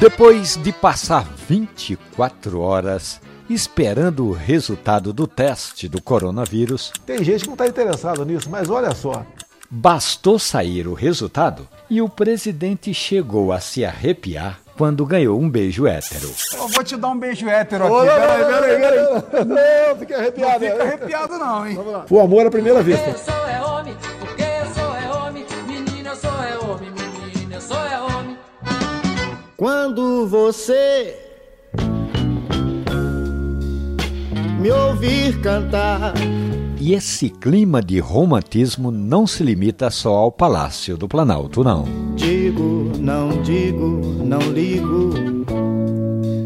Depois de passar 24 horas esperando o resultado do teste do coronavírus, Tem gente que não está interessado nisso, mas olha só. bastou sair o resultado e o presidente chegou a se arrepiar quando ganhou um beijo hétero. Eu vou te dar um beijo hétero aqui. Não, Peraí, não, peraí, não, peraí. não, não, fiquei arrepiado. Fica arrepiado não, hein? O amor à primeira vista. Eu sou é homem, Quando você me ouvir cantar, E esse clima de romantismo não se limita só ao Palácio do Planalto, não. digo, não digo, não ligo.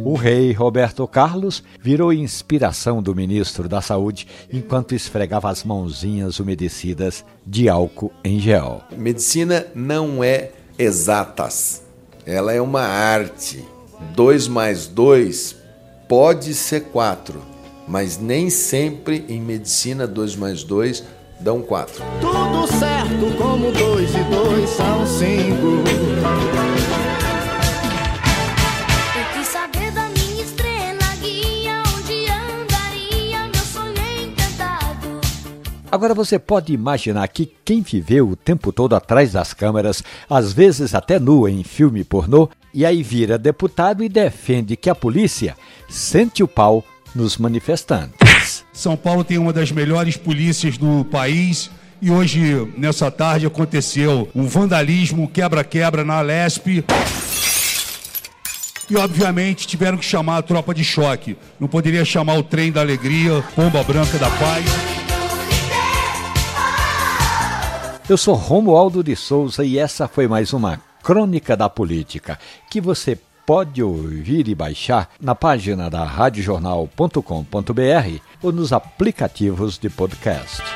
O rei Roberto Carlos virou inspiração do ministro da Saúde enquanto esfregava as mãozinhas umedecidas de álcool em gel. Medicina não é exatas, ela é uma arte. 2 mais 2 pode ser 4, mas nem sempre em medicina 2 mais 2 dão 4. Tudo certo como 2 e 2 são 5. Agora você pode imaginar que quem viveu o tempo todo atrás das câmeras, às vezes até nu em filme pornô, e aí vira deputado e defende que a polícia sente o pau nos manifestantes. São Paulo tem uma das melhores polícias do país. E hoje, nessa tarde, aconteceu um vandalismo, um quebra-quebra na Lesp. E, obviamente, tiveram que chamar a tropa de choque. Não poderia chamar o trem da alegria, pomba branca da paz. Eu sou Romualdo de Souza e essa foi mais uma Crônica da Política que você pode ouvir e baixar na página da radiojornal.com.br ou nos aplicativos de podcast.